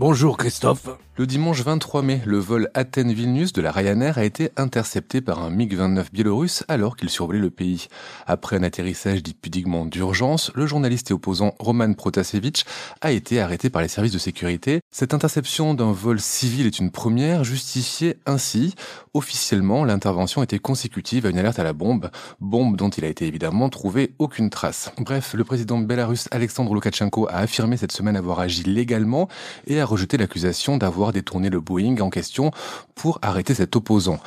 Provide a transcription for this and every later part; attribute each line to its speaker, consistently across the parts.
Speaker 1: Bonjour Christophe.
Speaker 2: Le dimanche 23 mai, le vol Athènes-Vilnius de la Ryanair a été intercepté par un MiG-29 biélorusse alors qu'il survolait le pays. Après un atterrissage dit pudiquement d'urgence, le journaliste et opposant Roman Protasevich a été arrêté par les services de sécurité. Cette interception d'un vol civil est une première, justifiée ainsi. Officiellement, l'intervention était consécutive à une alerte à la bombe, bombe dont il a été évidemment trouvé aucune trace. Bref, le président bélarus Alexandre Loukachenko a affirmé cette semaine avoir agi légalement et a rejeté l'accusation d'avoir détourné le Boeing en question pour arrêter cet opposant.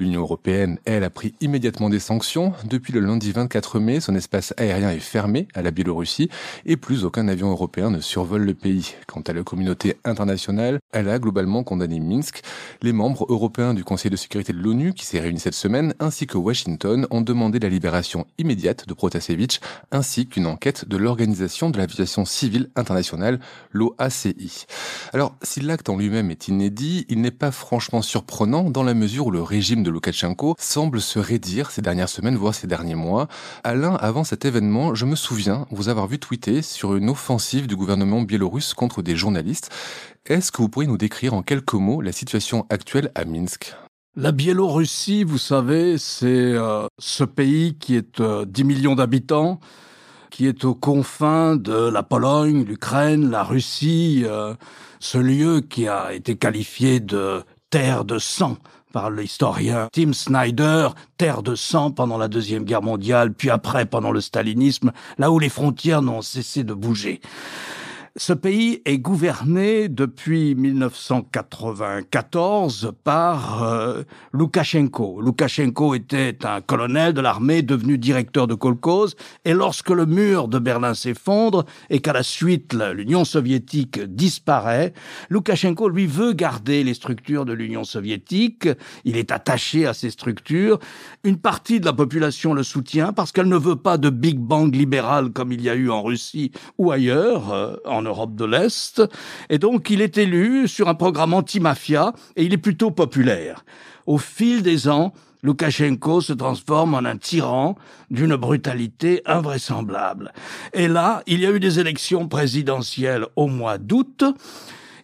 Speaker 2: L'Union européenne, elle, a pris immédiatement des sanctions. Depuis le lundi 24 mai, son espace aérien est fermé à la Biélorussie et plus aucun avion européen ne survole le pays. Quant à la communauté internationale, elle a globalement condamné Minsk. Les membres européens du Conseil de sécurité de l'ONU, qui s'est réuni cette semaine, ainsi que Washington, ont demandé la libération immédiate de Protasevich, ainsi qu'une enquête de l'Organisation de l'aviation civile internationale, l'OACI. Alors, si l'acte en lui-même est inédit, il n'est pas franchement surprenant dans la mesure où le régime de Loukachenko semble se raidir ces dernières semaines, voire ces derniers mois. Alain, avant cet événement, je me souviens vous avoir vu tweeter sur une offensive du gouvernement biélorusse contre des journalistes. Est-ce que vous pourriez nous décrire en quelques mots la situation actuelle à Minsk?
Speaker 1: La Biélorussie, vous savez, c'est euh, ce pays qui est euh, 10 millions d'habitants, qui est aux confins de la Pologne, l'Ukraine, la Russie, euh, ce lieu qui a été qualifié de terre de sang par l'historien Tim Snyder, terre de sang pendant la Deuxième Guerre mondiale, puis après pendant le stalinisme, là où les frontières n'ont cessé de bouger. Ce pays est gouverné depuis 1994 par euh, Loukachenko. Loukachenko était un colonel de l'armée devenu directeur de kolkhoz et lorsque le mur de Berlin s'effondre et qu'à la suite l'Union soviétique disparaît, Loukachenko lui veut garder les structures de l'Union soviétique, il est attaché à ces structures. Une partie de la population le soutient parce qu'elle ne veut pas de Big Bang libéral comme il y a eu en Russie ou ailleurs, euh, Europe de l'Est. Et donc, il est élu sur un programme anti-mafia et il est plutôt populaire. Au fil des ans, Loukachenko se transforme en un tyran d'une brutalité invraisemblable. Et là, il y a eu des élections présidentielles au mois d'août.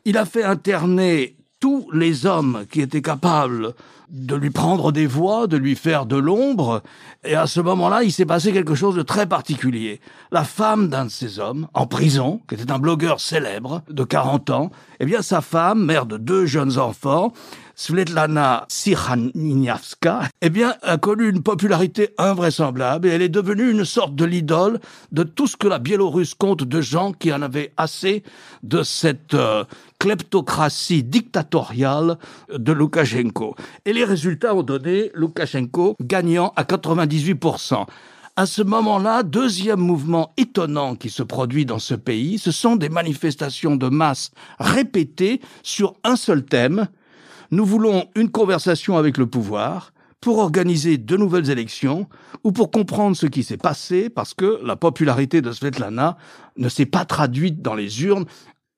Speaker 1: Il a fait interner tous les hommes qui étaient capables de lui prendre des voix, de lui faire de l'ombre. Et à ce moment-là, il s'est passé quelque chose de très particulier. La femme d'un de ces hommes, en prison, qui était un blogueur célèbre de 40 ans, eh bien, sa femme, mère de deux jeunes enfants, Svetlana Sikhaniniavska, eh bien, a connu une popularité invraisemblable et elle est devenue une sorte de l'idole de tout ce que la Biélorusse compte de gens qui en avaient assez de cette euh, kleptocratie dictatoriale de Loukachenko. Et les résultats ont donné Loukachenko gagnant à 98%. À ce moment-là, deuxième mouvement étonnant qui se produit dans ce pays, ce sont des manifestations de masse répétées sur un seul thème. Nous voulons une conversation avec le pouvoir pour organiser de nouvelles élections ou pour comprendre ce qui s'est passé parce que la popularité de Svetlana ne s'est pas traduite dans les urnes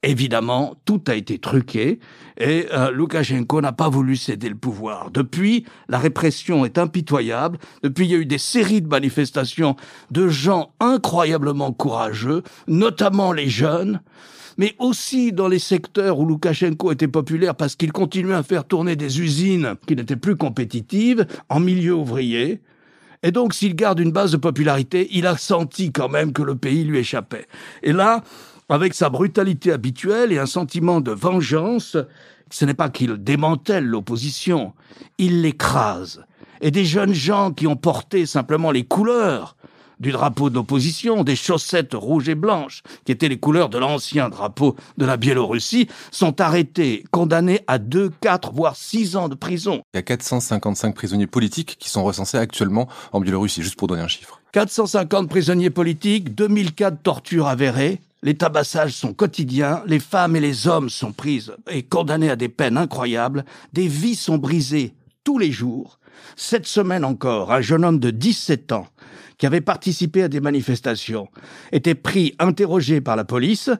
Speaker 1: Évidemment, tout a été truqué et euh, Loukachenko n'a pas voulu céder le pouvoir. Depuis, la répression est impitoyable. Depuis, il y a eu des séries de manifestations de gens incroyablement courageux, notamment les jeunes, mais aussi dans les secteurs où Loukachenko était populaire parce qu'il continuait à faire tourner des usines qui n'étaient plus compétitives en milieu ouvrier. Et donc, s'il garde une base de popularité, il a senti quand même que le pays lui échappait. Et là, avec sa brutalité habituelle et un sentiment de vengeance, ce n'est pas qu'il démantèle l'opposition, il l'écrase. Et des jeunes gens qui ont porté simplement les couleurs du drapeau de l'opposition, des chaussettes rouges et blanches, qui étaient les couleurs de l'ancien drapeau de la Biélorussie, sont arrêtés, condamnés à deux, quatre, voire six ans de prison.
Speaker 2: Il y a 455 prisonniers politiques qui sont recensés actuellement en Biélorussie, juste pour donner un chiffre.
Speaker 1: 450 prisonniers politiques, 2004 tortures avérées, les tabassages sont quotidiens, les femmes et les hommes sont prises et condamnés à des peines incroyables, des vies sont brisées tous les jours. Cette semaine encore, un jeune homme de 17 ans qui avait participé à des manifestations était pris, interrogé par la police,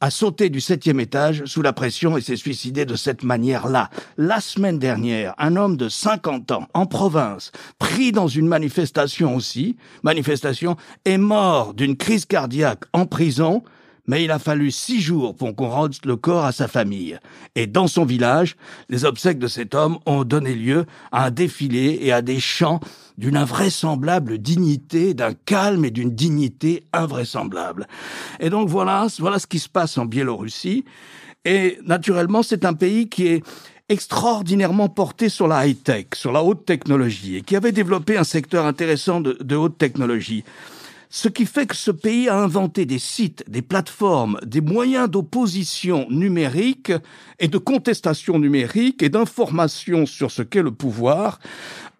Speaker 1: a sauté du septième étage sous la pression et s'est suicidé de cette manière-là. La semaine dernière, un homme de 50 ans, en province, pris dans une manifestation aussi, manifestation, est mort d'une crise cardiaque en prison, mais il a fallu six jours pour qu'on rende le corps à sa famille. Et dans son village, les obsèques de cet homme ont donné lieu à un défilé et à des chants d'une invraisemblable dignité, d'un calme et d'une dignité invraisemblable. Et donc voilà, voilà ce qui se passe en Biélorussie. Et naturellement, c'est un pays qui est extraordinairement porté sur la high-tech, sur la haute technologie, et qui avait développé un secteur intéressant de, de haute technologie. Ce qui fait que ce pays a inventé des sites, des plateformes, des moyens d'opposition numérique et de contestation numérique et d'information sur ce qu'est le pouvoir,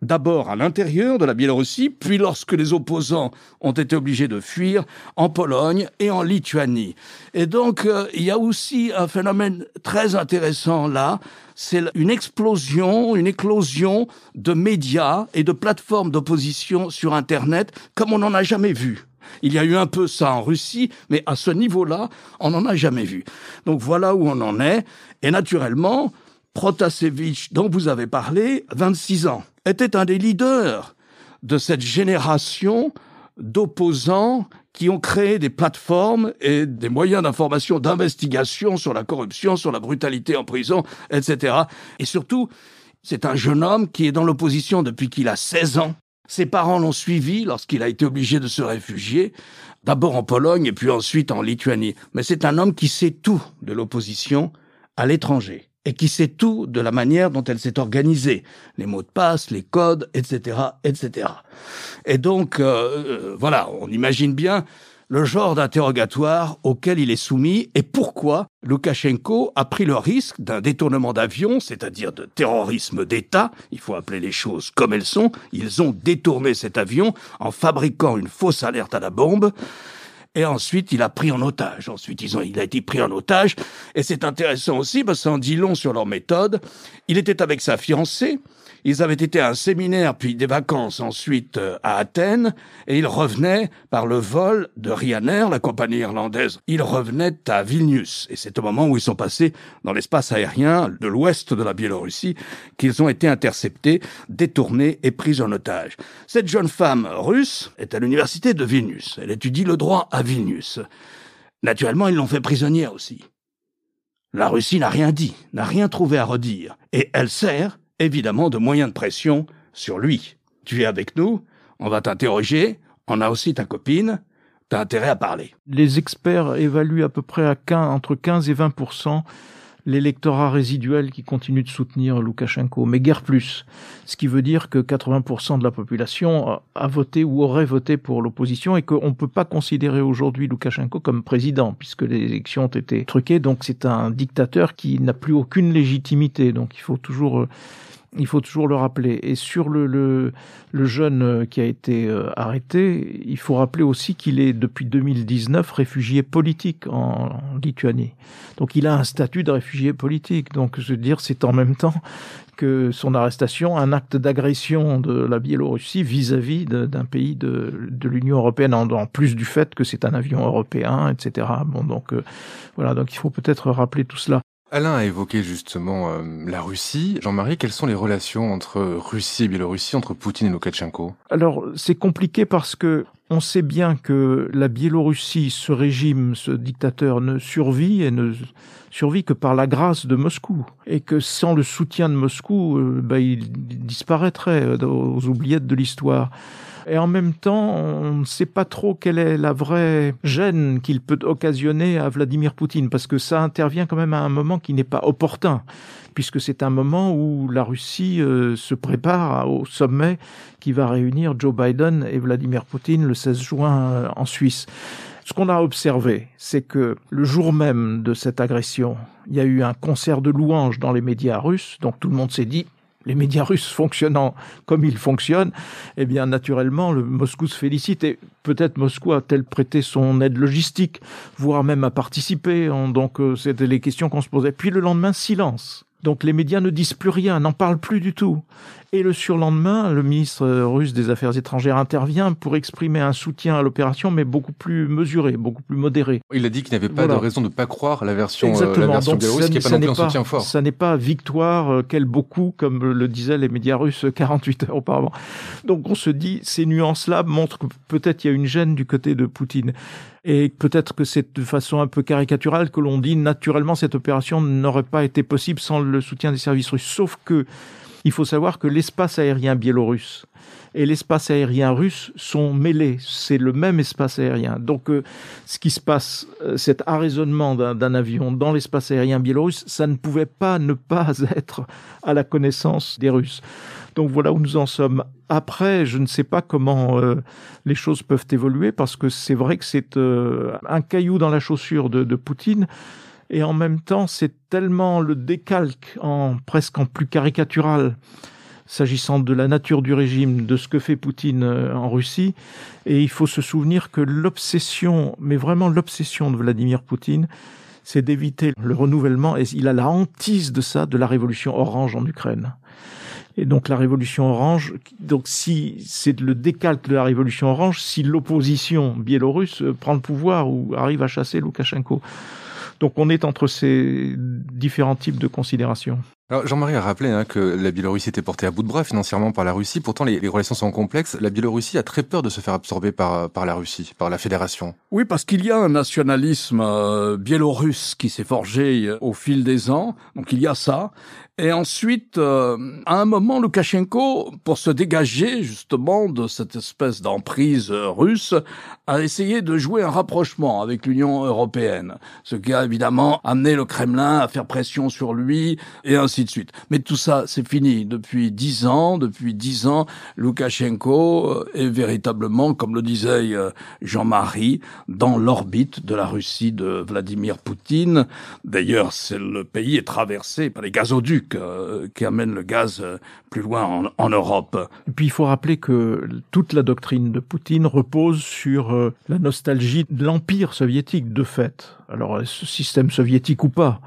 Speaker 1: d'abord à l'intérieur de la Biélorussie, puis lorsque les opposants ont été obligés de fuir en Pologne et en Lituanie. Et donc, euh, il y a aussi un phénomène très intéressant là, c'est une explosion, une éclosion de médias et de plateformes d'opposition sur Internet comme on n'en a jamais vu. Il y a eu un peu ça en Russie, mais à ce niveau-là, on n'en a jamais vu. Donc voilà où on en est. Et naturellement, Protasevich, dont vous avez parlé, 26 ans, était un des leaders de cette génération d'opposants qui ont créé des plateformes et des moyens d'information, d'investigation sur la corruption, sur la brutalité en prison, etc. Et surtout, c'est un jeune homme qui est dans l'opposition depuis qu'il a 16 ans. Ses parents l'ont suivi lorsqu'il a été obligé de se réfugier, d'abord en Pologne et puis ensuite en Lituanie. Mais c'est un homme qui sait tout de l'opposition à l'étranger et qui sait tout de la manière dont elle s'est organisée, les mots de passe, les codes, etc., etc. Et donc, euh, euh, voilà, on imagine bien le genre d'interrogatoire auquel il est soumis et pourquoi Loukachenko a pris le risque d'un détournement d'avion, c'est-à-dire de terrorisme d'État, il faut appeler les choses comme elles sont, ils ont détourné cet avion en fabriquant une fausse alerte à la bombe, et ensuite il a pris en otage. Ensuite, ils ont, il a été pris en otage. Et c'est intéressant aussi parce que ça en dit long sur leur méthode. Il était avec sa fiancée. Ils avaient été à un séminaire, puis des vacances ensuite euh, à Athènes, et ils revenaient par le vol de Ryanair, la compagnie irlandaise. Ils revenaient à Vilnius, et c'est au moment où ils sont passés dans l'espace aérien de l'ouest de la Biélorussie qu'ils ont été interceptés, détournés et pris en otage. Cette jeune femme russe est à l'université de Vilnius. Elle étudie le droit à Vilnius. Naturellement, ils l'ont fait prisonnière aussi. La Russie n'a rien dit, n'a rien trouvé à redire, et elle sert évidemment de moyens de pression sur lui. Tu es avec nous, on va t'interroger, on a aussi ta copine, t'as intérêt à parler.
Speaker 3: Les experts évaluent à peu près à 15, entre 15 et 20 l'électorat résiduel qui continue de soutenir Loukachenko, mais guère plus. Ce qui veut dire que 80% de la population a voté ou aurait voté pour l'opposition et qu'on ne peut pas considérer aujourd'hui Loukachenko comme président puisque les élections ont été truquées. Donc c'est un dictateur qui n'a plus aucune légitimité. Donc il faut toujours euh, il faut toujours le rappeler. Et sur le, le, le jeune euh, qui a été euh, arrêté, il faut rappeler aussi qu'il est depuis 2019 réfugié politique en, Lituanie. Donc il a un statut de réfugié politique. Donc je veux dire, c'est en même temps que son arrestation un acte d'agression de la Biélorussie vis-à-vis d'un pays de, de l'Union européenne, en, en, plus du fait que c'est un avion européen, etc. Bon, donc euh, voilà, donc il faut peut-être rappeler tout cela.
Speaker 2: Alain a évoqué justement euh, la Russie. Jean-Marie, quelles sont les relations entre Russie et Biélorussie, entre Poutine et Loukachenko
Speaker 3: Alors, c'est compliqué parce que on sait bien que la Biélorussie, ce régime, ce dictateur ne survit et ne survit que par la grâce de Moscou. Et que sans le soutien de Moscou, euh, bah, il disparaîtrait euh, aux oubliettes de l'histoire. Et en même temps, on ne sait pas trop quelle est la vraie gêne qu'il peut occasionner à Vladimir Poutine, parce que ça intervient quand même à un moment qui n'est pas opportun, puisque c'est un moment où la Russie euh, se prépare au sommet qui va réunir Joe Biden et Vladimir Poutine le 16 juin euh, en Suisse. Ce qu'on a observé, c'est que le jour même de cette agression, il y a eu un concert de louanges dans les médias russes, donc tout le monde s'est dit les médias russes fonctionnant comme ils fonctionnent, eh bien, naturellement, le Moscou se félicite et peut-être Moscou a-t-elle prêté son aide logistique, voire même a participé. donc, euh, c'était les questions qu'on se posait. Puis le lendemain, silence Donc les médias ne disent plus rien, n'en parlent plus du tout. Et le surlendemain, le ministre russe des Affaires étrangères intervient pour exprimer un soutien à l'opération, mais beaucoup plus mesuré, beaucoup plus modéré.
Speaker 2: Il a dit qu'il n'avait pas de raison de ne pas croire la version,
Speaker 3: euh, la
Speaker 2: version biélorusse, qui n'est pas non plus un soutien fort.
Speaker 3: Ça n'est pas victoire, euh, quel beaucoup, comme le disaient les médias russes 48 heures auparavant. Donc on se dit, ces nuances-là montrent que peut-être il y a une gêne du côté de Poutine. Et peut-être que c'est de façon un peu caricaturale que l'on dit, naturellement, cette opération n'aurait pas été possible sans le soutien des services russes. Sauf que il faut savoir que l'espace aérien biélorusse et l'espace aérien russe sont mêlés. C'est le même espace aérien. Donc, euh, ce qui se passe, euh, cet arraisonnement d'un avion dans l'espace aérien biélorusse, ça ne pouvait pas ne pas être à la connaissance des Russes. Donc voilà où nous en sommes. Après, je ne sais pas comment euh, les choses peuvent évoluer parce que c'est vrai que c'est un caillou dans la chaussure de, de Poutine et en même temps c'est tellement le décalque en presque en plus caricatural s'agissant de la nature du régime, de ce que fait Poutine euh, en Russie. Et il faut se souvenir que l'obsession, mais vraiment l'obsession de Vladimir Poutine, c'est d'éviter le renouvellement, et il a la hantise de ça, de la révolution orange en Ukraine. Et donc la révolution orange, donc si c'est le décalque de la révolution orange, si l'opposition biélorusse prend le pouvoir ou arrive à chasser Loukachenko. Donc on est entre ces différents types de considérations.
Speaker 2: Alors Jean-Marie a rappelé hein, que la Biélorussie était portée à bout de bras financièrement par la Russie. Pourtant, les, les, relations sont complexes. La Biélorussie a très peur de se faire absorber par, par la Russie, par la fédération.
Speaker 1: Oui, parce qu'il y a un nationalisme euh, biélorusse qui s'est forgé euh, au fil des ans. Donc il y a ça. Et ensuite, euh, à un moment, Loukachenko, pour se dégager justement de cette espèce d'emprise russe, a essayé de jouer un rapprochement avec l'Union européenne, ce qui a évidemment amené le Kremlin à faire pression sur lui et ainsi de suite. Mais tout ça, c'est fini. Depuis dix ans, depuis dix ans, Loukachenko euh, est véritablement, comme le disait euh, Jean-Marie, dans l'orbite de la Russie de Vladimir Poutine. D'ailleurs, le pays est traversé par les gazoducs euh, qui amène le gaz euh, plus loin en, Europe.
Speaker 3: Et puis il faut rappeler que toute la doctrine de Poutine repose sur euh, la nostalgie de l'empire soviétique de fait. Alors système soviétique ou pas?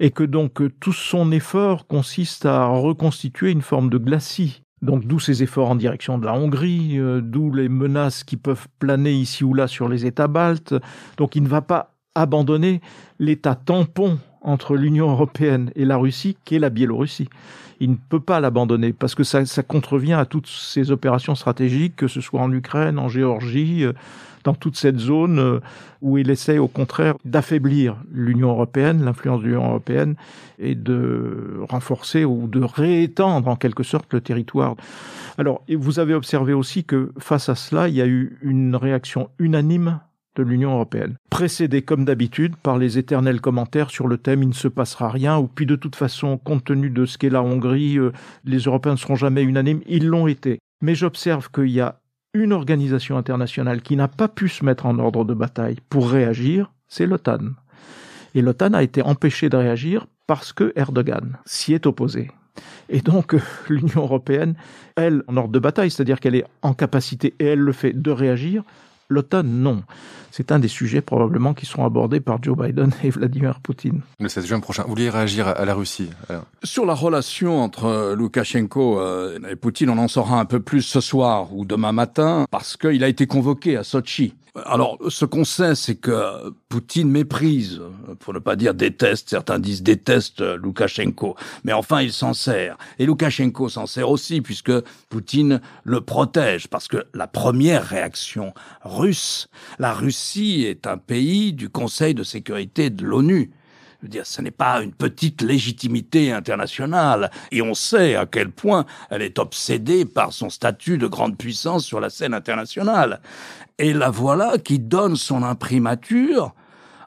Speaker 3: Et que donc tout son effort consiste à reconstituer une forme de glacis donc d'où ces efforts en direction de la Hongrie, d'où les menaces qui peuvent planer ici ou là sur les États baltes. Donc il ne va pas abandonner l'État tampon entre l'Union européenne et la Russie, qui est la Biélorussie. Il ne peut pas l'abandonner parce que ça, ça, contrevient à toutes ces opérations stratégiques, que ce soit en Ukraine, en Géorgie, euh, dans toute cette zone euh, où il essaie au contraire d'affaiblir l'Union européenne, l'influence de l'Union européenne, et de renforcer ou de réétendre en quelque sorte le territoire. Alors, vous avez observé aussi que face à cela, il y a eu une réaction unanime de l'Union européenne, précédé comme d'habitude par les éternels commentaires sur le thème il ne se passera rien, ou puis de toute façon, compte tenu de ce qu'est la Hongrie, euh, les Européens ne seront jamais unanimes, ils l'ont été. Mais j'observe qu'il y a une organisation internationale qui n'a pas pu se mettre en ordre de bataille pour réagir, c'est l'OTAN. Et l'OTAN a été empêchée de réagir parce que Erdogan s'y est opposé. Et donc, l'Union européenne, elle, en ordre de bataille, c'est-à-dire qu'elle est en capacité, et elle le fait, de réagir, L'automne, non. C'est un des sujets probablement qui seront abordés par Joe Biden et Vladimir Poutine.
Speaker 2: Le 16 juin prochain, vous vouliez réagir à la Russie
Speaker 1: Sur la relation entre euh, Loukachenko euh, et Poutine, on en saura un peu plus ce soir ou demain matin, parce qu'il a été convoqué à Sochi alors, ce qu'on sait, c'est que Poutine méprise, pour ne pas dire déteste, certains disent déteste Loukachenko, mais enfin il s'en sert. Et Loukachenko s'en sert aussi, puisque Poutine le protège, parce que la première réaction russe, la Russie est un pays du Conseil de sécurité de l'ONU veux dire, ce n'est pas une petite légitimité internationale. Et on sait à quel point elle est obsédée par son statut de grande puissance sur la scène internationale. Et la voilà qui donne son imprimature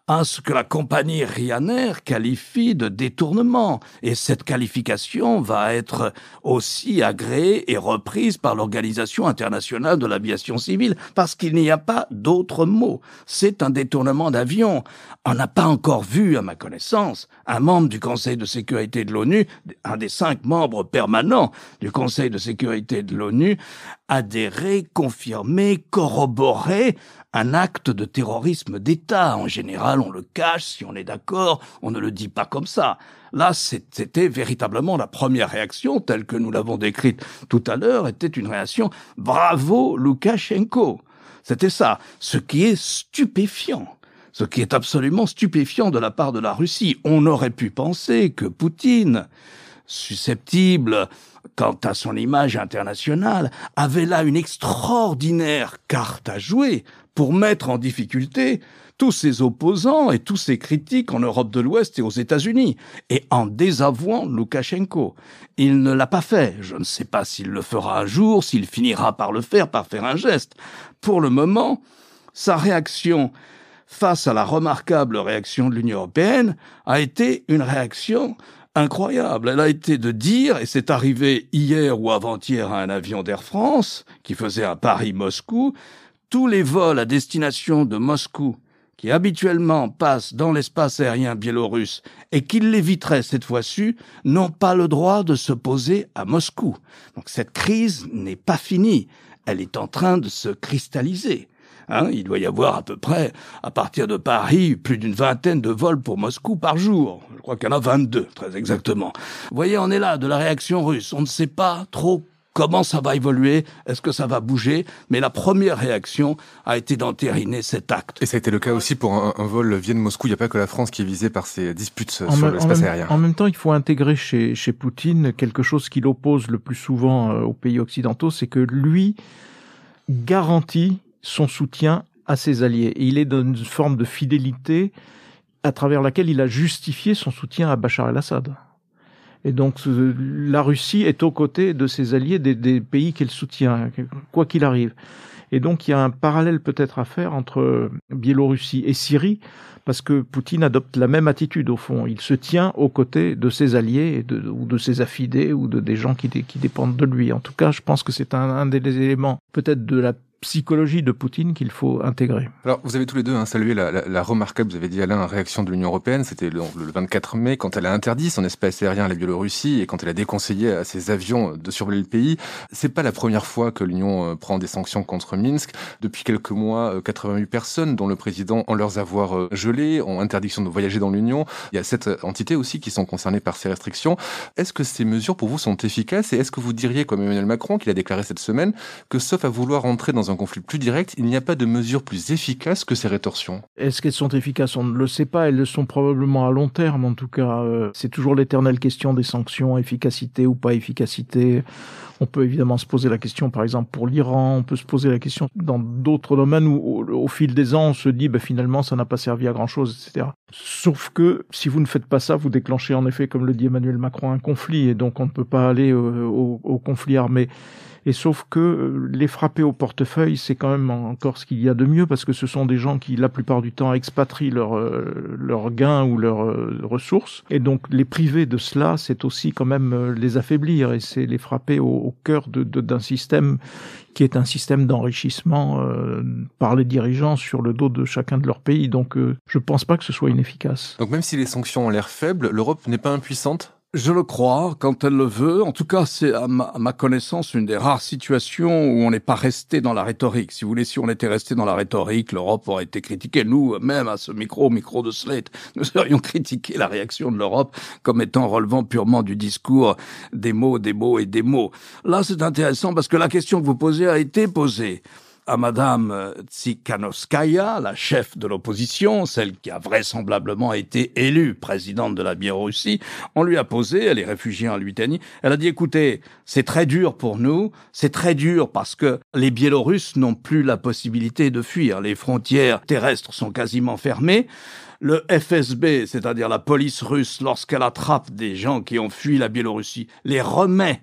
Speaker 1: à ce que la compagnie Ryanair qualifie de détournement. Et cette qualification va être aussi agréée et reprise par l'Organisation internationale de l'aviation civile, parce qu'il n'y a pas d'autre mot. C'est un détournement d'avion. On n'a pas encore vu, à ma connaissance, un membre du Conseil de sécurité de l'ONU, un des cinq membres permanents du Conseil de sécurité de l'ONU, adhérer, confirmer, corroborer un acte de terrorisme d'État. En général, on le cache, si on est d'accord, on ne le dit pas comme ça. Là, c'était véritablement la première réaction, telle que nous l'avons décrite tout à l'heure, était une réaction bravo Loukachenko. C'était ça, ce qui est stupéfiant. Ce qui est absolument stupéfiant de la part de la Russie. On aurait pu penser que Poutine, susceptible quant à son image internationale, avait là une extraordinaire carte à jouer pour mettre en difficulté tous ses opposants et tous ses critiques en Europe de l'Ouest et aux États-Unis, et en désavouant Loukachenko. Il ne l'a pas fait. Je ne sais pas s'il le fera un jour, s'il finira par le faire, par faire un geste. Pour le moment, sa réaction face à la remarquable réaction de l'Union européenne a été une réaction incroyable. Elle a été de dire, et c'est arrivé hier ou avant-hier à un avion d'Air France qui faisait un Paris-Moscou, tous les vols à destination de Moscou qui habituellement passent dans l'espace aérien biélorusse et qui l'éviteraient cette fois-ci, n'ont pas le droit de se poser à Moscou. Donc cette crise n'est pas finie, elle est en train de se cristalliser. Hein, il doit y avoir à peu près, à partir de Paris, plus d'une vingtaine de vols pour Moscou par jour. Je crois qu'il y en a 22, très exactement. Vous voyez, on est là, de la réaction russe. On ne sait pas trop comment ça va évoluer, est-ce que ça va bouger, mais la première réaction a été d'entériner cet acte.
Speaker 2: Et ça a été le cas aussi pour un, vol Vienne-Moscou, il n'y a pas que la France qui est visée par ces disputes sur l'espace aérien.
Speaker 3: En même temps, il faut intégrer chez, chez Poutine quelque chose qui l'oppose le plus souvent euh, aux pays occidentaux, c'est que lui garantit son soutien à ses alliés. Et il est dans une forme de fidélité à travers laquelle il a justifié son soutien à Bachar el-Assad. Et donc la Russie est aux côtés de ses alliés des, pays qu'elle soutient, quoi qu'il arrive. Et donc il y a un parallèle peut-être à faire entre Biélorussie et Syrie, parce que Poutine adopte la même attitude au fond. Il se tient aux côtés de ses alliés ou de ses affidés ou de des gens qui, dépendent de lui. En tout cas, je pense que c'est un des éléments peut-être de la psychologie de Poutine qu'il faut intégrer.
Speaker 2: Alors, vous avez tous les deux hein, salué la, la, la, remarquable, vous avez dit Alain, réaction de l'Union européenne. C'était le, le, 24 mai quand elle a interdit son espace aérien à la Biélorussie et quand elle a déconseillé à ses avions de survoler le pays. C'est pas la première fois que l'Union euh, prend des sanctions contre Minsk. Depuis quelques mois, 88 euh, personnes, dont le président, en leurs avoirs euh, gelés, ont interdiction de voyager dans l'Union. Il y a sept entités aussi qui sont concernées par ces restrictions. Est-ce que ces mesures pour vous sont efficaces? Et est-ce que vous diriez, comme Emmanuel Macron, qu'il a déclaré cette semaine, que sauf à vouloir entrer dans un conflit plus direct, il n'y a pas de mesures plus efficaces que ces rétorsions.
Speaker 3: Est-ce qu'elles sont efficaces? On ne le sait pas. Elles le sont probablement à long terme, en tout cas. Euh, c'est toujours l'éternelle question des sanctions, efficacité ou pas efficacité. On peut évidemment se poser la question, par exemple, pour l'Iran. On peut se poser la question dans d'autres domaines où, au, fil des ans, on se dit, bah, finalement, ça n'a pas servi à grand chose, etc. Sauf que si vous ne faites pas ça, vous déclenchez en effet, comme le dit Emmanuel Macron, un conflit, et donc on ne peut pas aller euh, au conflit armé. Et sauf que euh, les frapper au portefeuille, c'est quand même encore ce qu'il y a de mieux parce que ce sont des gens qui, la plupart du temps, expatrient leurs leur euh, gains ou leurs euh, ressources. Et donc, les priver de cela, c'est aussi quand même les affaiblir et c'est les frapper au, cœur d'un de, système qui est un système d'enrichissement par les dirigeants sur le dos de chacun de leurs pays. Donc, je pense pas que ce soit inefficace.
Speaker 2: Donc, même si les sanctions ont l'air faibles, l'Europe n'est pas impuissante?
Speaker 1: Je le crois, quand elle le veut. En tout cas, c'est à, ma, connaissance une des rares situations où on n'est pas resté dans la rhétorique. Si vous voulez, si on était resté dans la rhétorique, l'Europe aurait été critiquée. Nous, même à ce micro, micro de Slate, nous aurions critiqué la réaction de l'Europe comme étant relevant purement du discours des mots, des mots et des mots. Là, c'est intéressant parce que la question que vous posez a été posée à Madame Tsikhanouskaya, la chef de l'opposition, celle qui a vraisemblablement été élue présidente de la Biélorussie, on lui a posé, elle est réfugiée en Lituanie, elle a dit écoutez, c'est très dur pour nous, c'est très dur parce que les Biélorusses n'ont plus la possibilité de fuir, les frontières terrestres sont quasiment fermées, le FSB, c'est-à-dire la police russe, lorsqu'elle attrape des gens qui ont fui la Biélorussie, les remet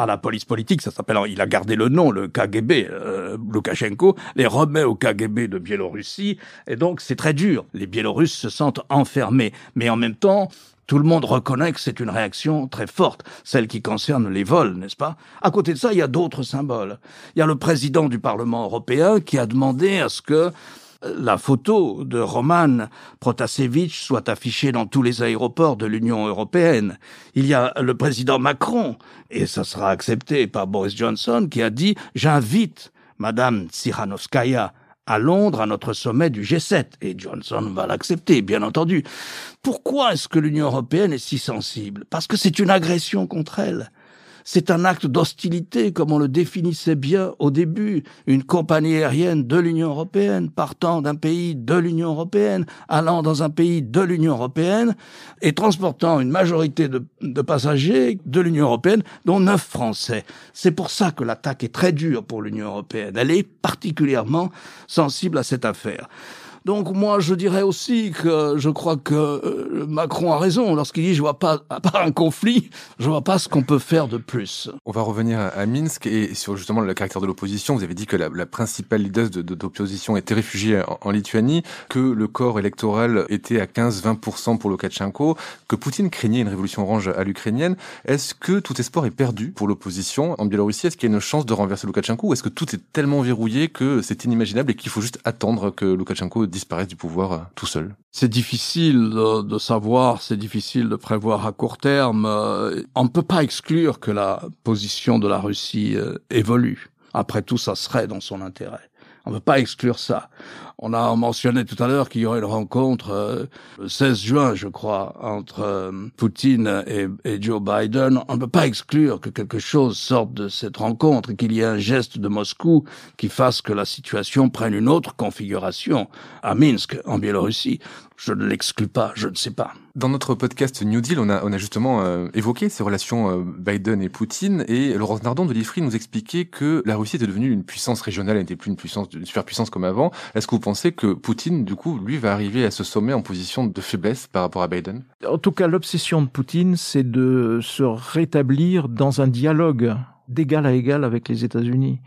Speaker 1: à la police politique, ça s'appelle, il a gardé le nom, le KGB, euh, Loukachenko, les remet au KGB de Biélorussie, et donc c'est très dur. Les Biélorusses se sentent enfermés, mais en même temps, tout le monde reconnaît que c'est une réaction très forte, celle qui concerne les vols, n'est-ce pas? À côté de ça, il y a d'autres symboles. Il y a le président du Parlement européen qui a demandé à ce que la photo de Roman Protasevich soit affichée dans tous les aéroports de l'Union européenne. Il y a le président Macron, et ça sera accepté par Boris Johnson, qui a dit J'invite Madame Tsihanovskaya à Londres à notre sommet du G7. Et Johnson va l'accepter, bien entendu. Pourquoi est-ce que l'Union européenne est si sensible? Parce que c'est une agression contre elle. C'est un acte d'hostilité, comme on le définissait bien au début. Une compagnie aérienne de l'Union européenne, partant d'un pays de l'Union européenne, allant dans un pays de l'Union européenne, et transportant une majorité de, passagers de l'Union européenne, dont neuf Français. C'est pour ça que l'attaque est très dure pour l'Union européenne. Elle est particulièrement sensible à cette affaire. Donc moi, je dirais aussi que je crois que euh, Macron a raison lorsqu'il dit je vois pas à part un conflit, je vois pas ce qu'on peut faire de plus.
Speaker 2: On va revenir à, Minsk et sur justement le caractère de l'opposition. Vous avez dit que la, la principale leader de, d'opposition était réfugiée en, Lituanie, que le corps électoral était à 15-20% pour Loukachenko, que Poutine craignait une révolution orange à l'ukrainienne. Est-ce que tout espoir est perdu pour l'opposition en Biélorussie? Est-ce qu'il y a une chance de renverser Loukachenko ou est-ce que tout est tellement verrouillé que c'est inimaginable et qu'il faut juste attendre que Loukachenko disparaissent du pouvoir euh, tout seul
Speaker 1: C'est difficile de, savoir, c'est difficile de prévoir à court terme. Euh, on ne peut pas exclure que la position de la Russie euh, évolue. Après tout, ça serait dans son intérêt. On ne peut pas exclure ça. On a mentionné tout à l'heure qu'il y aurait une rencontre euh, le 16 juin, je crois, entre euh, Poutine et, Joe Biden. On ne peut pas exclure que quelque chose sorte de cette rencontre et qu'il y ait un geste de Moscou qui fasse que la situation prenne une autre configuration à Minsk, en Biélorussie. Je ne l'exclus pas, je ne sais pas.
Speaker 2: Dans notre podcast New Deal, on a, on a justement euh, évoqué ces relations euh, Biden et Poutine, et Laurence Nardon de l'IFRI nous expliquait que la Russie était devenue une puissance régionale, elle n'était plus une puissance, une superpuissance comme avant. Est-ce que vous pensez que Poutine, du coup, lui, va arriver à ce sommet en position de faiblesse par rapport à Biden?
Speaker 3: En tout cas, l'obsession de Poutine, c'est de se rétablir dans un dialogue d'égal à égal avec les États-Unis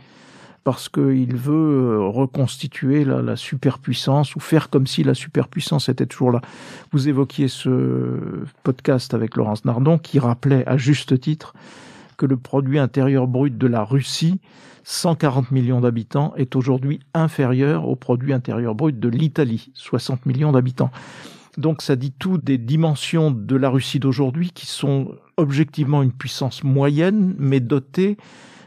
Speaker 3: parce qu'il veut euh, reconstituer la, superpuissance ou faire comme si la superpuissance était toujours là. Vous évoquiez ce podcast avec Laurence Nardon qui rappelait à juste titre que le produit intérieur brut de la Russie, 140 millions d'habitants, est aujourd'hui inférieur au produit intérieur brut de l'Italie, 60 millions d'habitants. Donc ça dit tout des dimensions de la Russie d'aujourd'hui qui sont objectivement une puissance moyenne, mais dotée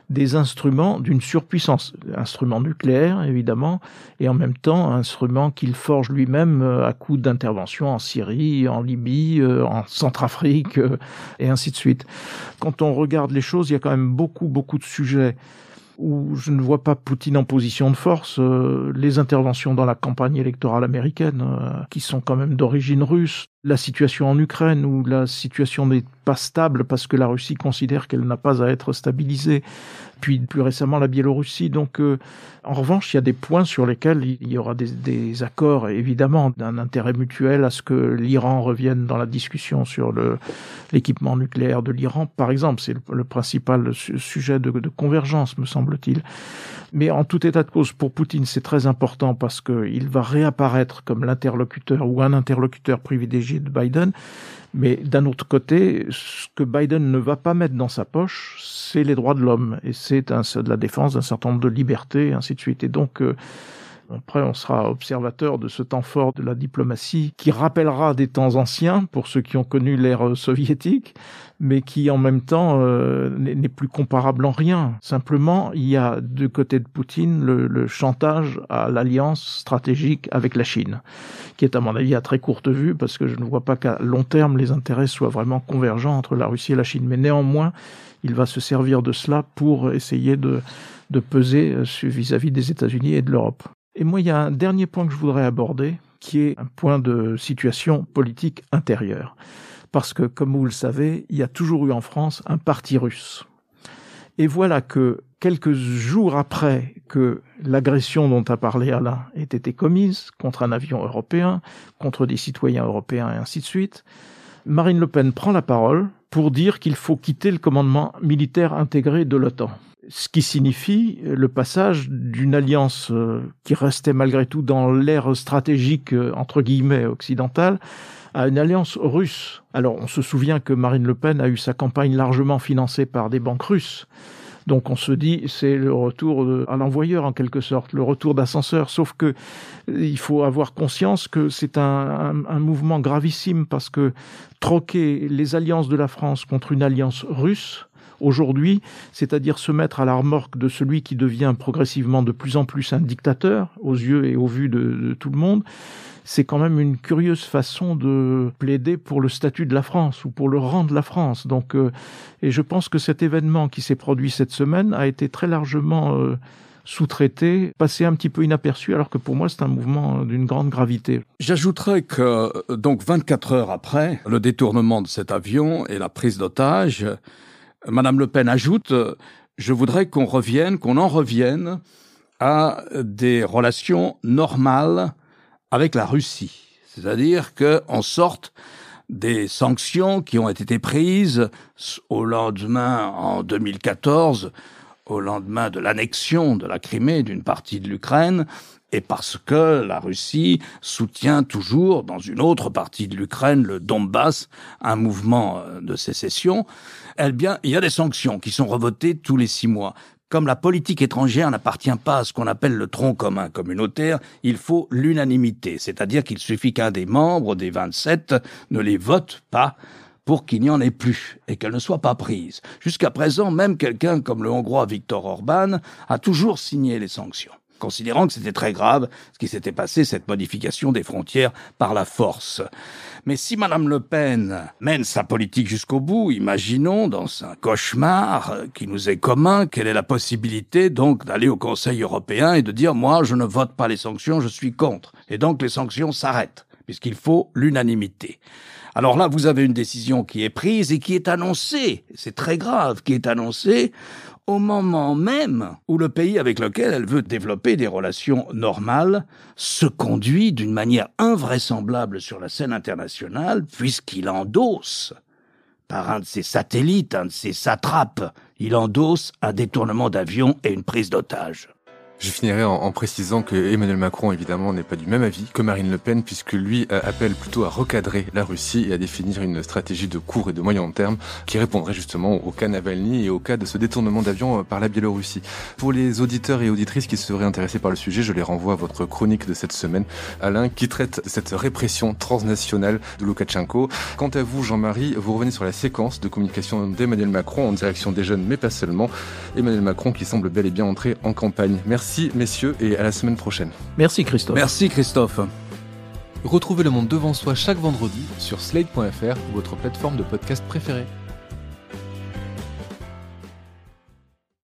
Speaker 3: des instruments d'une surpuissance, instruments nucléaires évidemment, et en même temps instruments qu'il forge lui-même euh, à coup d'intervention en Syrie, en Libye, euh, en Centrafrique, euh, et ainsi de suite. Quand on regarde les choses, il y a quand même beaucoup, beaucoup de sujets où je ne vois pas Poutine en position de force. les interventions dans la campagne électorale américaine, qui sont quand même d'origine russe, la situation en Ukraine, où la situation n'est pas stable parce que la Russie considère qu'elle n'a pas à être stabilisée, puis plus récemment la Biélorussie. Donc, euh, en revanche, il y a des points sur lesquels il y aura des, des accords, évidemment, d'un intérêt mutuel à ce que l'Iran revienne dans la discussion sur l'équipement nucléaire de l'Iran, par exemple. C'est le, principal sujet de, de convergence, me semble-t-il. Mais en tout état de cause, pour Poutine, c'est très important parce qu'il va réapparaître comme l'interlocuteur ou un interlocuteur privilégié de Biden. Mais d'un autre côté, ce que Biden ne va pas mettre dans sa poche, c'est les droits de l'homme et c'est de la défense d'un certain nombre de libertés, ainsi de suite. Et donc, euh, après, on sera observateur de ce temps fort de la diplomatie qui rappellera des temps anciens pour ceux qui ont connu l'ère soviétique, mais qui en même temps euh, n'est plus comparable en rien. Simplement, il y a du côté de Poutine le, le chantage à l'alliance stratégique avec la Chine, qui est à mon avis à très courte vue, parce que je ne vois pas qu'à long terme les intérêts soient vraiment convergents entre la Russie et la Chine. Mais néanmoins, il va se servir de cela pour essayer de, peser vis-à-vis -vis des États-Unis et de l'Europe. Et moi, il y a un dernier point que je voudrais aborder, qui est un point de situation politique intérieure. Parce que, comme vous le savez, il y a toujours eu en France un parti russe. Et voilà que quelques jours après que l'agression dont a parlé Alain ait été commise contre un avion européen, contre des citoyens européens et ainsi de suite, Marine Le Pen prend la parole pour dire qu'il faut quitter le commandement militaire intégré de l'OTAN ce qui signifie le passage d'une alliance euh, qui restait malgré tout dans l'ère stratégique euh, entre guillemets occidentale à une alliance russe. Alors on se souvient que Marine Le Pen a eu sa campagne largement financée par des banques russes. Donc on se dit c'est le retour à l'envoyeur en quelque sorte, le retour d'ascenseur. Sauf que il faut avoir conscience que c'est un, un, mouvement gravissime parce que troquer les alliances de la France contre une alliance russe, aujourd'hui, c'est-à-dire se mettre à la remorque de celui qui devient progressivement de plus en plus un dictateur aux yeux et au vu de, tout le monde, c'est quand même une curieuse façon de plaider pour le statut de la France ou pour le rang de la France. Donc, euh, et je pense que cet événement qui s'est produit cette semaine a été très largement euh, sous-traité, passé un petit peu inaperçu, alors que pour moi c'est un mouvement d'une grande gravité.
Speaker 1: J'ajouterais que donc 24 heures après le détournement de cet avion et la prise d'otage, Madame Le Pen ajoute je voudrais qu'on revienne, qu'on en revienne à des relations normales avec la Russie. C'est-à-dire qu'on sorte des sanctions qui ont été prises au lendemain, en 2014, au lendemain de l'annexion de la Crimée d'une partie de l'Ukraine, et parce que la Russie soutient toujours dans une autre partie de l'Ukraine, le Donbass, un mouvement de sécession, eh bien, il y a des sanctions qui sont revotées tous les six mois. Comme la politique étrangère n'appartient pas à ce qu'on appelle le tronc commun communautaire, il faut l'unanimité, c'est-à-dire qu'il suffit qu'un des membres des 27 ne les vote pas pour qu'il n'y en ait plus et qu'elle ne soit pas prise. Jusqu'à présent, même quelqu'un comme le Hongrois Viktor Orban a toujours signé les sanctions considérant que c'était très grave ce qui s'était passé, cette modification des frontières par la force. Mais si Madame Le Pen mène sa politique jusqu'au bout, imaginons dans un cauchemar qui nous est commun, quelle est la possibilité donc d'aller au Conseil européen et de dire moi je ne vote pas les sanctions, je suis contre. Et donc les sanctions s'arrêtent, puisqu'il faut l'unanimité. Alors là, vous avez une décision qui est prise et qui est annoncée, c'est très grave, qui est annoncée au moment même où le pays avec lequel elle veut développer des relations normales se conduit d'une manière invraisemblable sur la scène internationale puisqu'il endosse par un de ses satellites, un de ses satrapes, il endosse un détournement d'avion et une prise d'otage.
Speaker 2: Je finirai en, précisant que Emmanuel Macron, évidemment, n'est pas du même avis que Marine Le Pen, puisque lui euh, appelle plutôt à recadrer la Russie et à définir une stratégie de court et de moyen terme qui répondrait justement au cas Navalny et au cas de ce détournement d'avion euh, par la Biélorussie. Pour les auditeurs et auditrices qui seraient intéressés par le sujet, je les renvoie à votre chronique de cette semaine, Alain, qui traite cette répression transnationale de Loukachenko. Quant à vous, Jean-Marie, vous revenez sur la séquence de communication d'Emmanuel Macron en direction des jeunes, mais pas seulement. Emmanuel Macron qui semble bel et bien entrer en campagne. Merci Merci messieurs et à la semaine prochaine.
Speaker 3: Merci Christophe.
Speaker 1: Merci Christophe.
Speaker 2: Retrouvez le monde devant soi chaque vendredi sur slate.fr ou votre plateforme de podcast préférée.